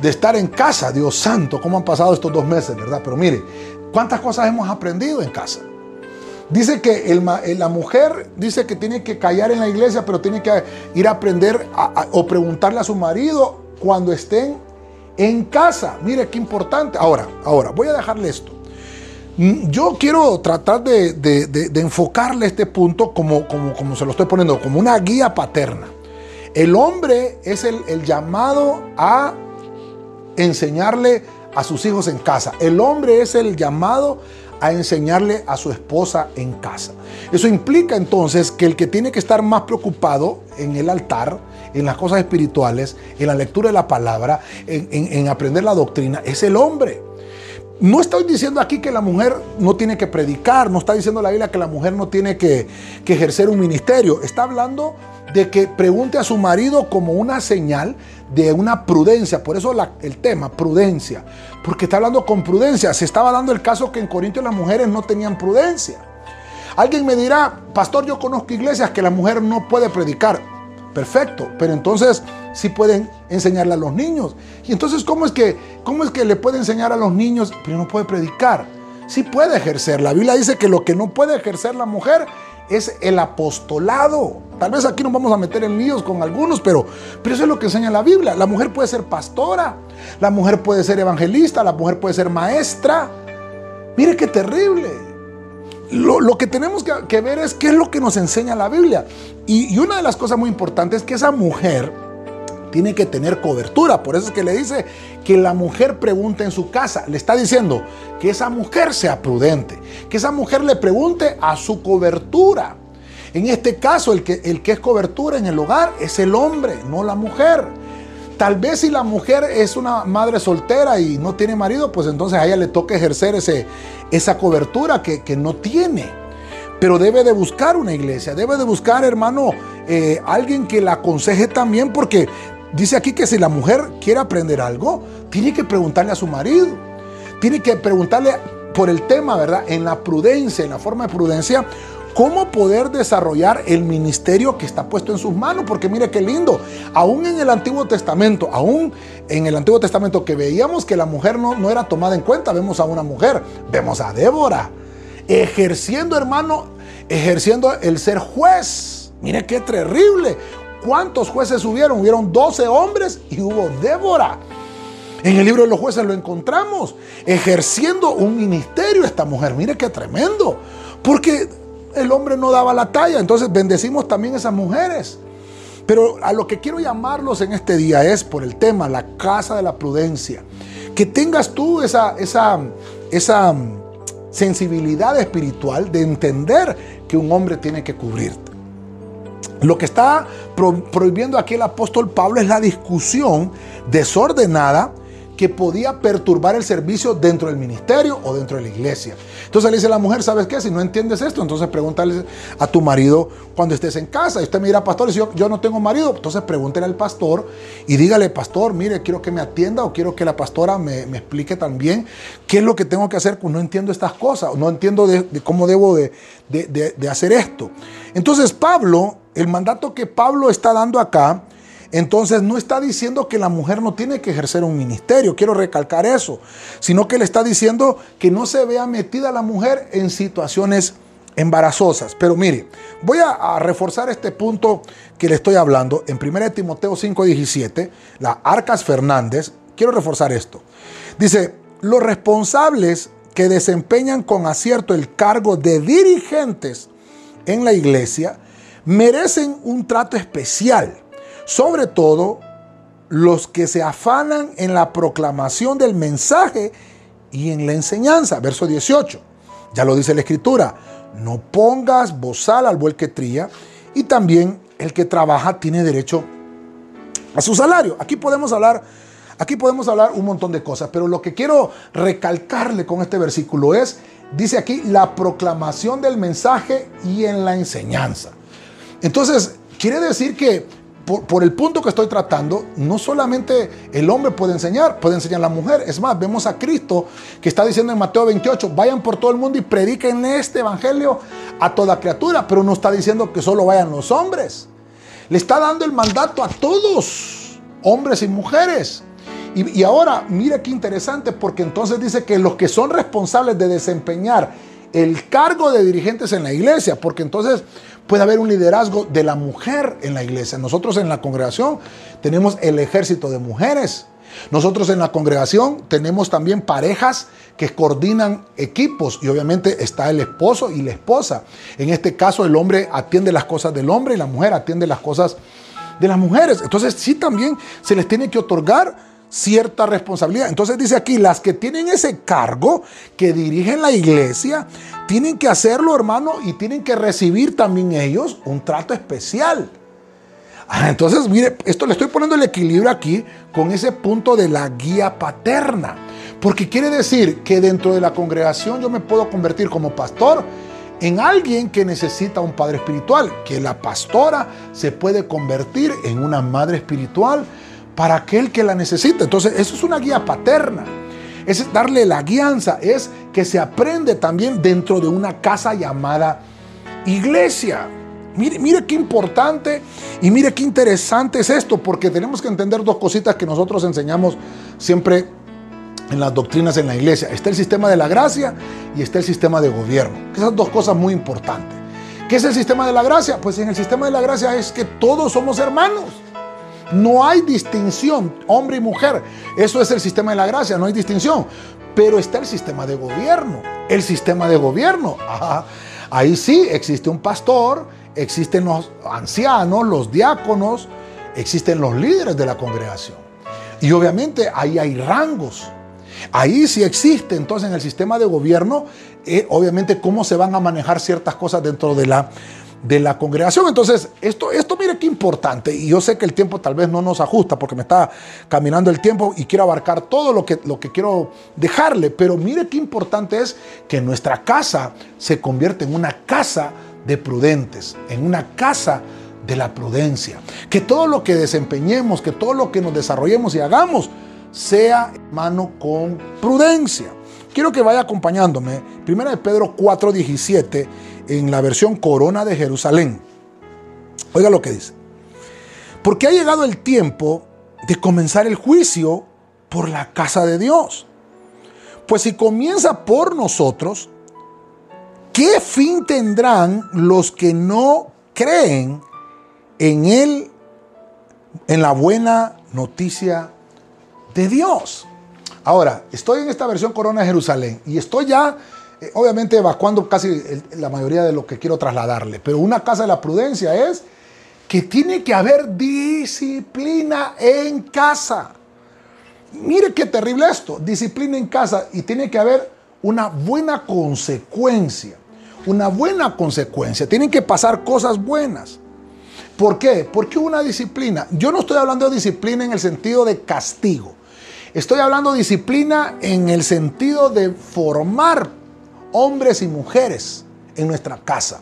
B: de estar en casa, Dios santo, cómo han pasado estos dos meses, ¿verdad? Pero mire, ¿cuántas cosas hemos aprendido en casa? Dice que la mujer dice que tiene que callar en la iglesia, pero tiene que ir a aprender o preguntarle a su marido cuando estén en casa. Mire qué importante. Ahora, ahora, voy a dejarle esto. Mm, yo quiero tratar de, enfocarle este punto como, como, como, se lo estoy poniendo, como una guía paterna. El hombre es el, el llamado a enseñarle a sus hijos en casa. El hombre es el llamado a enseñarle a su esposa en casa. Eso implica entonces que el que tiene que estar más preocupado en el altar, en las cosas espirituales, en la lectura de la palabra, en, aprender la doctrina, es el hombre. No estoy diciendo aquí que la mujer no tiene que predicar, no está diciendo la Biblia que la mujer no tiene que, ejercer un ministerio. Está hablando de que pregunte a su marido como una señal de una prudencia. Por eso el tema, prudencia. Porque está hablando con prudencia. Se estaba dando el caso que en Corintios las mujeres no tenían prudencia. Alguien me dirá, pastor, yo conozco iglesias que la mujer no puede predicar perfecto, pero entonces sí pueden enseñarle a los niños. Y entonces, ¿cómo es que, cómo es que le puede enseñar a los niños, pero no puede predicar? Sí puede ejercer. La Biblia dice que lo que no puede ejercer la mujer es el apostolado. Tal vez aquí nos vamos a meter en líos con algunos, pero, pero eso es lo que enseña la Biblia. La mujer puede ser pastora, la mujer puede ser evangelista, la mujer puede ser maestra. Mire qué terrible lo, que tenemos que, ver es qué es lo que nos enseña la Biblia. Y, una de las cosas muy importantes es que esa mujer tiene que tener cobertura. Por eso es que le dice que la mujer pregunte en su casa. Le está diciendo que esa mujer sea prudente, que esa mujer le pregunte a su cobertura. En este caso, el que, el que es cobertura en el hogar es el hombre, no la mujer. Tal vez si la mujer es una madre soltera y no tiene marido, pues entonces a ella le toca ejercer ese, esa cobertura que, no tiene. Pero debe de buscar una iglesia, debe de buscar, hermano, eh, alguien que la aconseje también, porque dice aquí que si la mujer quiere aprender algo, tiene que preguntarle a su marido, tiene que preguntarle por el tema, ¿verdad? En la prudencia, en la forma de prudencia, cómo poder desarrollar el ministerio que está puesto en sus manos. Porque mire qué lindo, aún en el Antiguo Testamento, aún en el Antiguo Testamento que veíamos que la mujer no, no era tomada en cuenta, vemos a una mujer, vemos a Débora, ejerciendo, hermano, ejerciendo el ser juez. Mire qué terrible. ¿Cuántos jueces hubieron? Hubieron 12 hombres y hubo Débora. En el libro de los jueces lo encontramos, ejerciendo un ministerio esta mujer. Mire qué tremendo. Porque el hombre no daba la talla. Entonces bendecimos también a esas mujeres. Pero a lo que quiero llamarlos en este día es por el tema, la casa de la prudencia. Que tengas tú esa, esa, esa sensibilidad espiritual de entender que un hombre tiene que cubrirte. Lo que está prohibiendo aquí el apóstol Pablo es la discusión desordenada que podía perturbar el servicio dentro del ministerio o dentro de la iglesia. Entonces le dice a la mujer, ¿sabes qué? Si no entiendes esto, entonces pregúntale a tu marido cuando estés en casa. Y usted me dirá, pastor, si yo, no tengo marido, entonces pregúntele al pastor y dígale, pastor, mire, quiero que me atienda o quiero que la pastora me, explique también qué es lo que tengo que hacer. No entiendo estas cosas, no entiendo de, cómo debo de, de hacer esto. Entonces Pablo, el mandato que Pablo está dando acá, entonces no está diciendo que la mujer no tiene que ejercer un ministerio, quiero recalcar eso, sino que le está diciendo que no se vea metida la mujer en situaciones embarazosas. Pero mire, voy a, reforzar este punto que le estoy hablando en 1 Timoteo 5:17, la Arcas Fernández, quiero reforzar esto. Dice, los responsables que desempeñan con acierto el cargo de dirigentes en la iglesia merecen un trato especial sobre todo los que se afanan en la proclamación del mensaje y en la enseñanza. Verso 18, ya lo dice la escritura, no pongas bozal al buey que tría y también el que trabaja tiene derecho a su salario. Aquí podemos hablar Aquí podemos hablar un montón de cosas, pero lo que quiero recalcarle con este versículo es, dice aquí, la proclamación del mensaje y en la enseñanza. Entonces, quiere decir que por, el punto que estoy tratando, no solamente el hombre puede enseñar, puede enseñar la mujer. Es más, vemos a Cristo que está diciendo en Mateo 28, vayan por todo el mundo y prediquen este evangelio a toda criatura, pero no está diciendo que solo vayan los hombres. Le está dando el mandato a todos, hombres y mujeres. Y, y ahora, mire qué interesante, porque entonces dice que los que son responsables de desempeñar el cargo de dirigentes en la iglesia, porque entonces puede haber un liderazgo de la mujer en la iglesia. Nosotros en la congregación tenemos el ejército de mujeres. Nosotros en la congregación tenemos también parejas que coordinan equipos y obviamente está el esposo y la esposa. En este caso el hombre atiende las cosas del hombre y la mujer atiende las cosas de las mujeres. Entonces sí también se les tiene que otorgar cierta responsabilidad. Entonces dice aquí, las que tienen ese cargo, que dirigen la iglesia, tienen que hacerlo, hermano, y tienen que recibir también ellos un trato especial. Ah, entonces, mire, esto le estoy poniendo el equilibrio aquí con ese punto de la guía paterna. Porque quiere decir que dentro de la congregación yo me puedo convertir como pastor en alguien que necesita un padre espiritual, que la pastora se puede convertir en una madre espiritual para aquel que la necesita. Entonces, eso es una guía paterna. Es darle la guianza, es que se aprende también dentro de una casa llamada iglesia. Mire, mire qué importante y mire qué interesante es esto, porque tenemos que entender dos cositas que nosotros enseñamos siempre en las doctrinas en la iglesia. Está el sistema de la gracia y está el sistema de gobierno. Esas dos cosas muy importantes. ¿Qué es el sistema de la gracia? Pues en el sistema de la gracia es que todos somos hermanos. No hay distinción, hombre y mujer. Eso es el sistema de la gracia, no hay distinción. Pero está el sistema de gobierno. El sistema de gobierno. ahí sí existe un pastor, existen los ancianos, los diáconos, existen los líderes de la congregación. Y obviamente ahí hay rangos. Ahí sí existe entonces en el sistema de gobierno, eh, obviamente cómo se van a manejar ciertas cosas dentro de la de la congregación. Entonces, esto, esto mire qué importante. Y yo sé que el tiempo tal vez no nos ajusta porque me está caminando el tiempo y quiero abarcar todo lo que, lo que quiero dejarle. Pero mire qué importante es que nuestra casa se convierta en una casa de prudentes, en una casa de la prudencia. Que todo lo que desempeñemos, que todo lo que nos desarrollemos y hagamos, sea mano con prudencia. Quiero que vaya acompañándome. Primera de Pedro 4:17 en la versión Corona de Jerusalén. Oiga lo que dice. Porque ha llegado el tiempo de comenzar el juicio por la casa de Dios. Pues si comienza por nosotros, ¿qué fin tendrán los que no creen en él, en la buena noticia de Dios? Ahora, estoy en esta versión Corona de Jerusalén y estoy ya, eh, obviamente, evacuando casi la mayoría de lo que quiero trasladarle, pero una casa de la prudencia es que tiene que haber disciplina en casa. Mire qué terrible esto, disciplina en casa y tiene que haber una buena consecuencia, una buena consecuencia, tienen que pasar cosas buenas. ¿Por qué? Porque una disciplina, yo no estoy hablando de disciplina en el sentido de castigo, estoy hablando de disciplina en el sentido de formar hombres y mujeres en nuestra casa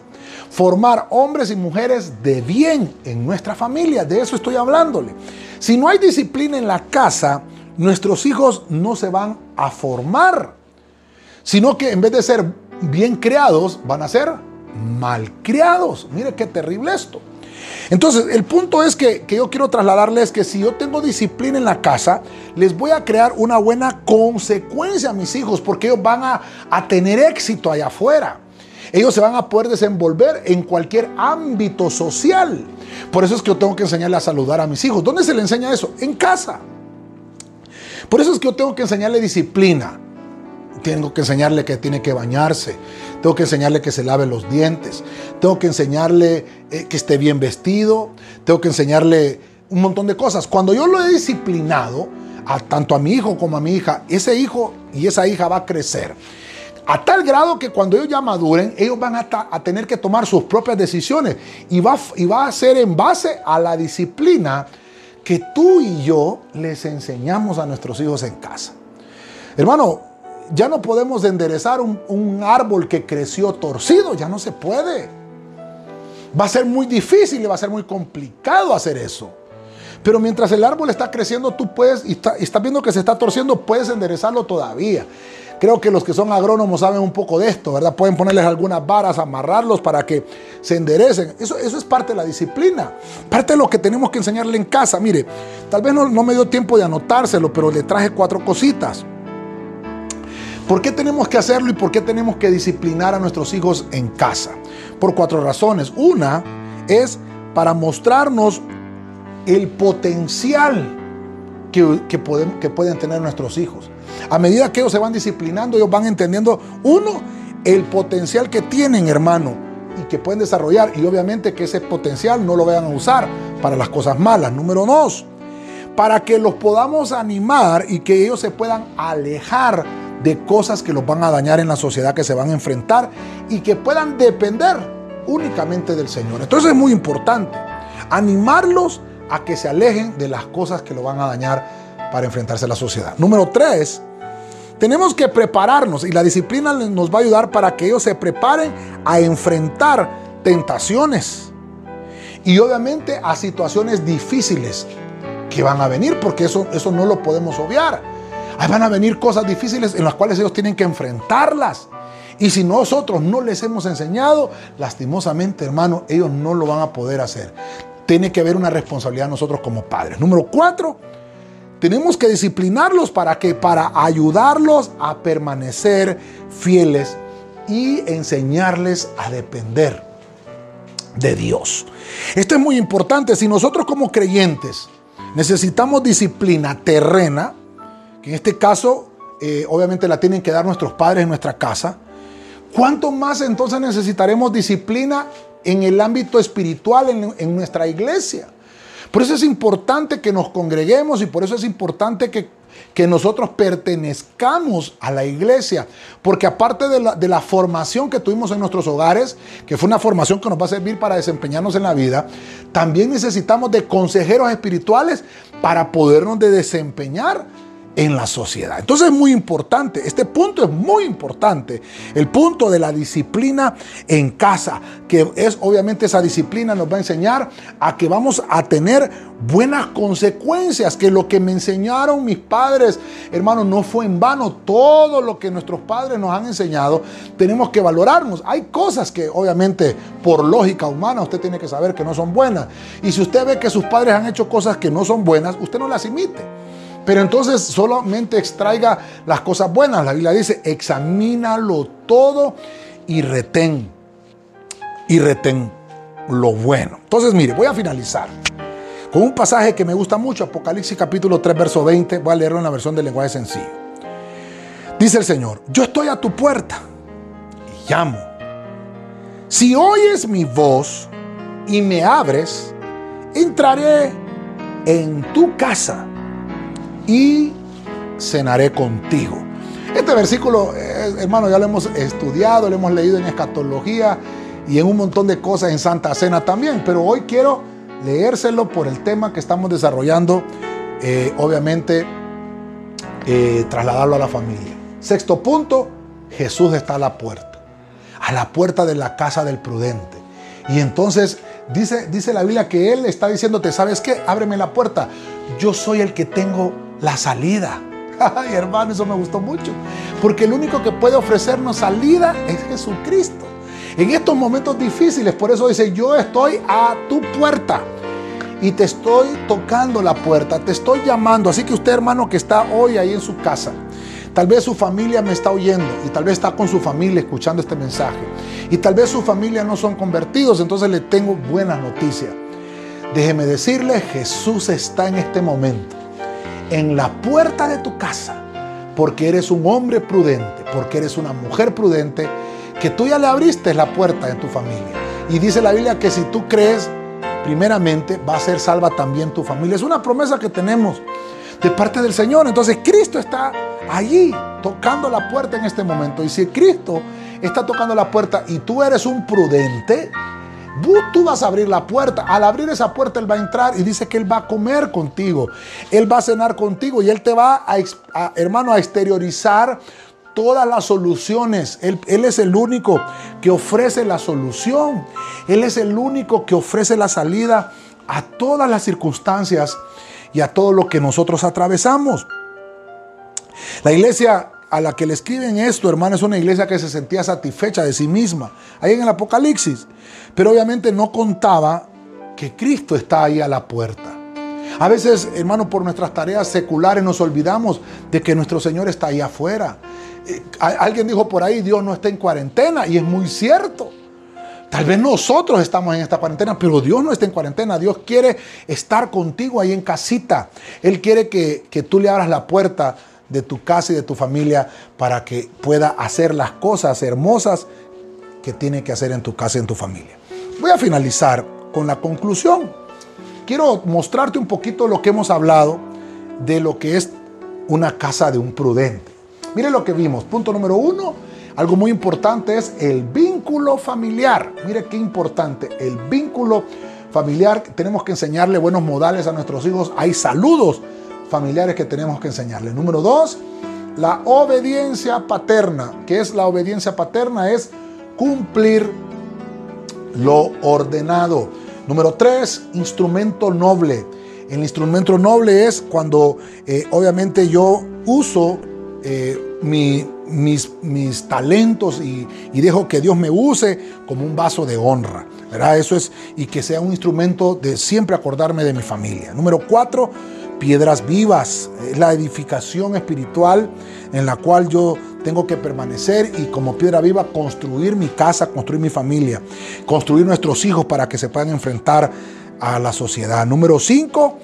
B: formar hombres y mujeres de bien en nuestra familia. De eso estoy hablándole. Si no hay disciplina en la casa, nuestros hijos no se van a formar, sino que en vez de ser bien creados, van a ser mal criados. Mire qué terrible esto. Entonces, el punto es que, yo quiero trasladarles que si yo tengo disciplina en la casa, les voy a crear una buena consecuencia a mis hijos, porque ellos van a, a tener éxito allá afuera. Ellos se van a poder desenvolver en cualquier ámbito social. Por eso es que yo tengo que enseñarle a saludar a mis hijos. ¿Dónde se le enseña eso? En casa. Por eso es que yo tengo que enseñarle disciplina. Tengo que enseñarle que tiene que bañarse. Tengo que enseñarle que se lave los dientes. Tengo que enseñarle eh, que esté bien vestido. Tengo que enseñarle un montón de cosas. Cuando yo lo he disciplinado, a, tanto a mi hijo como a mi hija, ese hijo y esa hija va a crecer. A tal grado que cuando ellos ya maduren, ellos van a, a tener que tomar sus propias decisiones. Y va, y va a ser en base a la disciplina que tú y yo les enseñamos a nuestros hijos en casa. Hermano, ya no podemos enderezar un, árbol que creció torcido, ya no se puede. Va a ser muy difícil y va a ser muy complicado hacer eso. Pero mientras el árbol está creciendo, tú puedes, y, está, estás viendo que se está torciendo, puedes enderezarlo todavía. Creo que los que son agrónomos saben un poco de esto, ¿verdad? Pueden ponerles algunas varas, amarrarlos para que se enderecen. Eso, eso es parte de la disciplina, parte de lo que tenemos que enseñarle en casa. Mire, tal vez no, no me dio tiempo de anotárselo, pero le traje cuatro cositas. ¿Por qué tenemos que hacerlo y por qué tenemos que disciplinar a nuestros hijos en casa? Por cuatro razones. Una es para mostrarnos el potencial que, pueden, que pueden tener nuestros hijos. A medida que ellos se van disciplinando, ellos van entendiendo, uno, el potencial que tienen, hermano, y que pueden desarrollar. Y obviamente que ese potencial no lo vayan a usar para las cosas malas. Número dos, para que los podamos animar y que ellos se puedan alejar de cosas que los van a dañar en la sociedad que se van a enfrentar y que puedan depender únicamente del Señor. Entonces es muy importante animarlos a que se alejen de las cosas que lo van a dañar para enfrentarse a la sociedad. Número tres, tenemos que prepararnos y la disciplina nos va a ayudar para que ellos se preparen a enfrentar tentaciones y obviamente a situaciones difíciles que van a venir, porque eso, eso no lo podemos obviar. Ahí van a venir cosas difíciles en las cuales ellos tienen que enfrentarlas. Y si nosotros no les hemos enseñado, lastimosamente, hermano, ellos no lo van a poder hacer. Tiene que haber una responsabilidad nosotros como padres. Número cuatro, tenemos que disciplinarlos para que para ayudarlos a permanecer fieles y enseñarles a depender de Dios. Esto es muy importante. Si nosotros como creyentes necesitamos disciplina terrena, en este caso eh, obviamente la tienen que dar nuestros padres en nuestra casa, ¿cuánto más entonces necesitaremos disciplina en el ámbito espiritual en, en nuestra iglesia? Por eso es importante que nos congreguemos y por eso es importante que, que nosotros pertenezcamos a la iglesia. Porque aparte de la, de la, formación que tuvimos en nuestros hogares, que fue una formación que nos va a servir para desempeñarnos en la vida, también necesitamos de consejeros espirituales para podernos de desempeñar en la sociedad. Entonces es muy importante, este punto es muy importante, el punto de la disciplina en casa, que es obviamente esa disciplina nos va a enseñar a que vamos a tener buenas consecuencias, que lo que me enseñaron mis padres, hermanos, no fue en vano, todo lo que nuestros padres nos han enseñado, tenemos que valorarnos. Hay cosas que obviamente por lógica humana usted tiene que saber que no son buenas, y si usted ve que sus padres han hecho cosas que no son buenas, usted no las imite. Pero entonces solamente extraiga las cosas buenas. La Biblia dice, examínalo todo y retén, y retén lo bueno. Entonces, mire, voy a finalizar con un pasaje que me gusta mucho, Apocalipsis capítulo 3, verso 20. Voy a leerlo en la versión del lenguaje sencillo. Dice el Señor, yo estoy a tu puerta y llamo. Si oyes mi voz y me abres, entraré en tu casa y cenaré contigo. Este versículo, eh, hermano, ya lo hemos estudiado, lo hemos leído en escatología y en un montón de cosas en Santa Cena también, pero hoy quiero leérselo por el tema que estamos desarrollando, eh, obviamente eh, trasladarlo a la familia. Sexto punto, Jesús está a la puerta, a la puerta de la casa del prudente. Y entonces dice, dice la Biblia que Él está diciéndote, ¿sabes qué? Ábreme la puerta. Yo soy el que tengo la salida. Ay, hermano, eso me gustó mucho. Porque el único que puede ofrecernos salida es Jesucristo. En estos momentos difíciles, por eso dice, yo estoy a tu puerta y te estoy tocando la puerta, te estoy llamando. Así que usted, hermano, que está hoy ahí en su casa, tal vez su familia me está oyendo y tal vez está con su familia escuchando este mensaje. Y tal vez su familia no son convertidos, entonces le tengo buenas noticias. Déjeme decirle, Jesús está en este momento en la puerta de tu casa porque eres un hombre prudente, porque eres una mujer prudente que tú ya le abriste la puerta en tu familia. Y dice la Biblia que si tú crees, primeramente va a ser salva también tu familia. Es una promesa que tenemos de parte del Señor. Entonces Cristo está allí tocando la puerta en este momento. Y si Cristo está tocando la puerta y tú eres un prudente, tú vas a abrir la puerta. Al abrir esa puerta, Él va a entrar y dice que Él va a comer contigo. Él va a cenar contigo y Él te va a hermano, a exteriorizar todas las soluciones. Él, es el único que ofrece la solución. Él es el único que ofrece la salida a todas las circunstancias y a todo lo que nosotros atravesamos. La iglesia a la que le escriben esto, hermano, es una iglesia que se sentía satisfecha de sí misma, ahí en el Apocalipsis. Pero obviamente no contaba que Cristo está ahí a la puerta. A veces, hermano, por nuestras tareas seculares nos olvidamos de que nuestro Señor está ahí afuera. Eh, alguien dijo por ahí, Dios no está en cuarentena y es muy cierto. Tal vez nosotros estamos en esta cuarentena, pero Dios no está en cuarentena. Dios quiere estar contigo ahí en casita. Él quiere que, que tú le abras la puerta de tu casa y de tu familia para que pueda hacer las cosas hermosas que tiene que hacer en tu casa y en tu familia. Voy a finalizar con la conclusión. Quiero mostrarte un poquito lo que hemos hablado de lo que es una casa de un prudente. Mire lo que vimos. Punto número uno, algo muy importante es el vínculo familiar. Mire qué importante, el vínculo familiar. Tenemos que enseñarle buenos modales a nuestros hijos. Hay saludos familiares que tenemos que enseñarle. Número dos, la obediencia paterna. ¿Qué es la obediencia paterna? Es cumplir lo ordenado. Número tres, instrumento noble. El instrumento noble es cuando eh, obviamente yo uso eh, mis, mis, talentos y, y, dejo que Dios me use como un vaso de honra. ¿verdad? Eso es, y que sea un instrumento de siempre acordarme de mi familia. Número cuatro, piedras vivas. Es la edificación espiritual en la cual yo tengo que permanecer y como piedra viva construir mi casa, construir mi familia, construir nuestros hijos para que se puedan enfrentar a la sociedad. Número cinco,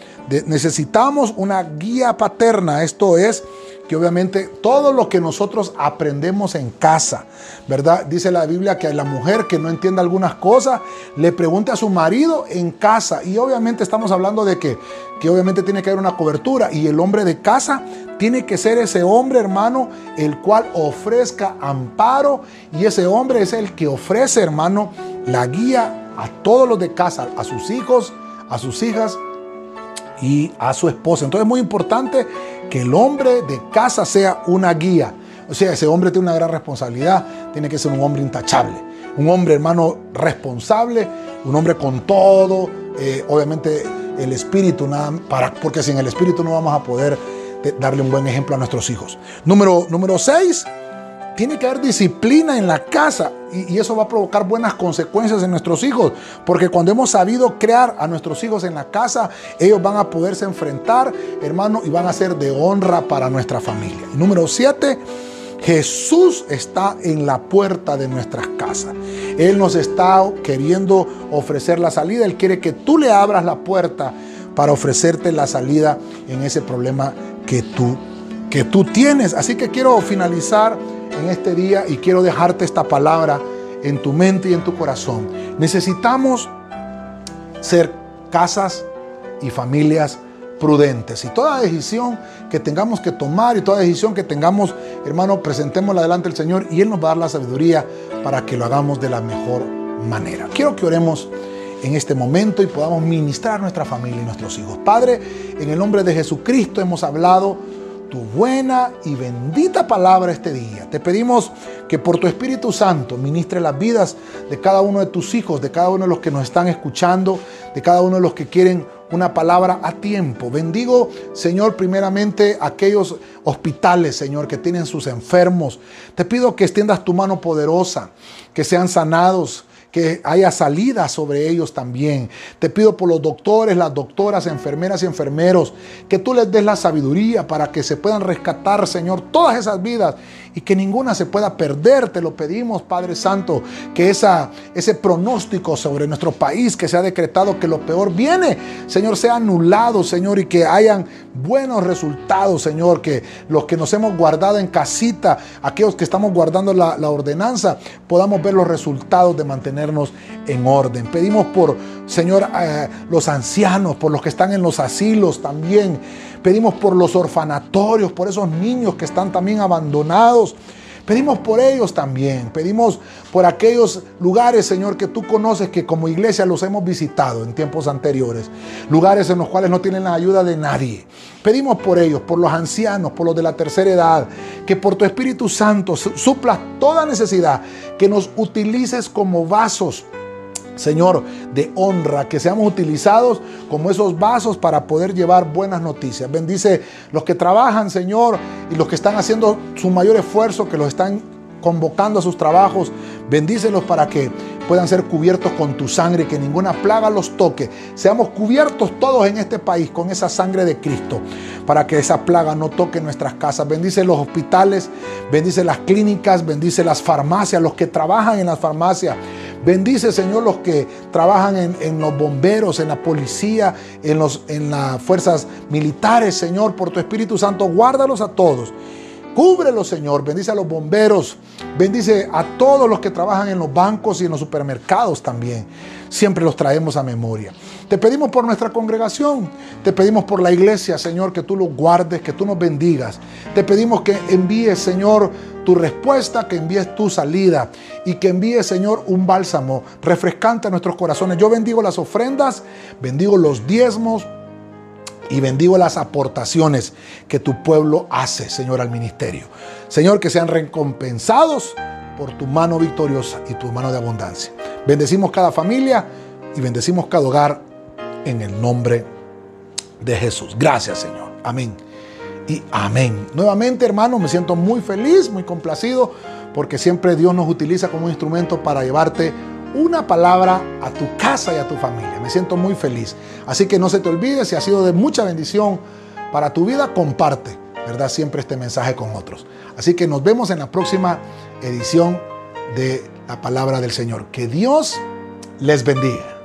B: necesitamos una guía paterna. Esto es que obviamente todo lo que nosotros aprendemos en casa, ¿verdad? Dice la Biblia que a la mujer que no entiende algunas cosas le pregunte a su marido en casa. Y obviamente estamos hablando de que, que obviamente tiene que haber una cobertura. Y el hombre de casa tiene que ser ese hombre, hermano, el cual ofrezca amparo. Y ese hombre es el que ofrece, hermano, la guía a todos los de casa, a sus hijos, a sus hijas y a su esposa. Entonces es muy importante que el hombre de casa sea una guía. O sea, ese hombre tiene una gran responsabilidad, tiene que ser un hombre intachable, un hombre hermano responsable, un hombre con todo, eh, obviamente el espíritu, nada, para, porque sin el espíritu no vamos a poder eh, darle un buen ejemplo a nuestros hijos. Número, número seis, tiene que haber disciplina en la casa y, eso va a provocar buenas consecuencias en nuestros hijos, porque cuando hemos sabido crear a nuestros hijos en la casa, ellos van a poderse enfrentar, hermano, y van a ser de honra para nuestra familia. número siete, Jesús está en la puerta de nuestras casas. Él nos está queriendo ofrecer la salida. Él quiere que tú le abras la puerta para ofrecerte la salida en ese problema que tú, que tú tienes. Así que quiero finalizar en este día y quiero dejarte esta palabra en tu mente y en tu corazón. Necesitamos ser casas y familias prudentes. Y toda decisión que tengamos que tomar y toda decisión que tengamos, hermano, presentémosla delante del Señor y Él nos va a dar la sabiduría para que lo hagamos de la mejor manera. Quiero que oremos en este momento y podamos ministrar nuestra familia y nuestros hijos. Padre, en el nombre de Jesucristo hemos hablado tu buena y bendita palabra este día. Te pedimos que por tu Espíritu Santo ministre las vidas de cada uno de tus hijos, de cada uno de los que nos están escuchando, de cada uno de los que quieren una palabra a tiempo. Bendigo, Señor, primeramente aquellos hospitales, Señor, que tienen sus enfermos. Te pido que extiendas tu mano poderosa, que sean sanados, que haya salida sobre ellos también. Te pido por los doctores, las doctoras, enfermeras y enfermeros, que tú les des la sabiduría para que se puedan rescatar, Señor, todas esas vidas y que ninguna se pueda perder. Te lo pedimos, Padre Santo, que esa, ese pronóstico sobre nuestro país que se ha decretado que lo peor viene, Señor, sea anulado, Señor, y que hayan buenos resultados, Señor, que los que nos hemos guardado en casita, aquellos que estamos guardando la, ordenanza, podamos ver los resultados de en orden. Pedimos por, Señor, los ancianos, por los que están en los asilos también. Pedimos por los orfanatorios, por esos niños que están también abandonados. Pedimos por ellos también. Pedimos por aquellos lugares, Señor, que tú conoces que como iglesia los hemos visitado en tiempos anteriores. Lugares en los cuales no tienen la ayuda de nadie. Pedimos por ellos, por los ancianos, por los de la tercera edad. Que por tu Espíritu Santo suplas toda necesidad. Que nos utilices como vasos Señor, de honra, que seamos utilizados como esos vasos para poder llevar buenas noticias. Bendice los que trabajan, Señor, y los que están haciendo su mayor esfuerzo, que los están convocando a sus trabajos. Bendícelos para que puedan ser cubiertos con tu sangre, que ninguna plaga los toque. Seamos cubiertos todos en este país con esa sangre de Cristo, para que esa plaga no toque nuestras casas. Bendice los hospitales, bendice las clínicas, bendice las farmacias, los que trabajan en las farmacias. Bendice, Señor, los que trabajan en, los bomberos, en la policía, en, los, en las fuerzas militares, Señor, por tu Espíritu Santo, guárdalos a todos. Cúbrelos, Señor. Bendice a los bomberos. Bendice a todos los que trabajan en los bancos y en los supermercados también. Siempre los traemos a memoria. Te pedimos por nuestra congregación. Te pedimos por la iglesia, Señor, que tú los guardes, que tú nos bendigas. Te pedimos que envíes, Señor, tu respuesta, que envíes tu salida y que envíes, Señor, un bálsamo refrescante a nuestros corazones. Yo bendigo las ofrendas, bendigo los diezmos y bendigo las aportaciones que tu pueblo hace, Señor, al ministerio. Señor, que sean recompensados por tu mano victoriosa y tu mano de abundancia. Bendecimos cada familia y bendecimos cada hogar en el nombre de Jesús. Gracias, Señor. Amén. Y amén. Nuevamente, hermano, me siento muy feliz, muy complacido, porque siempre Dios nos utiliza como un instrumento para llevarte una palabra a tu casa y a tu familia. Me siento muy feliz. Así que no se te olvide, si ha sido de mucha bendición para tu vida, comparte, ¿verdad? Siempre este mensaje con otros. Así que nos vemos en la próxima edición de la palabra del Señor. Que Dios les bendiga.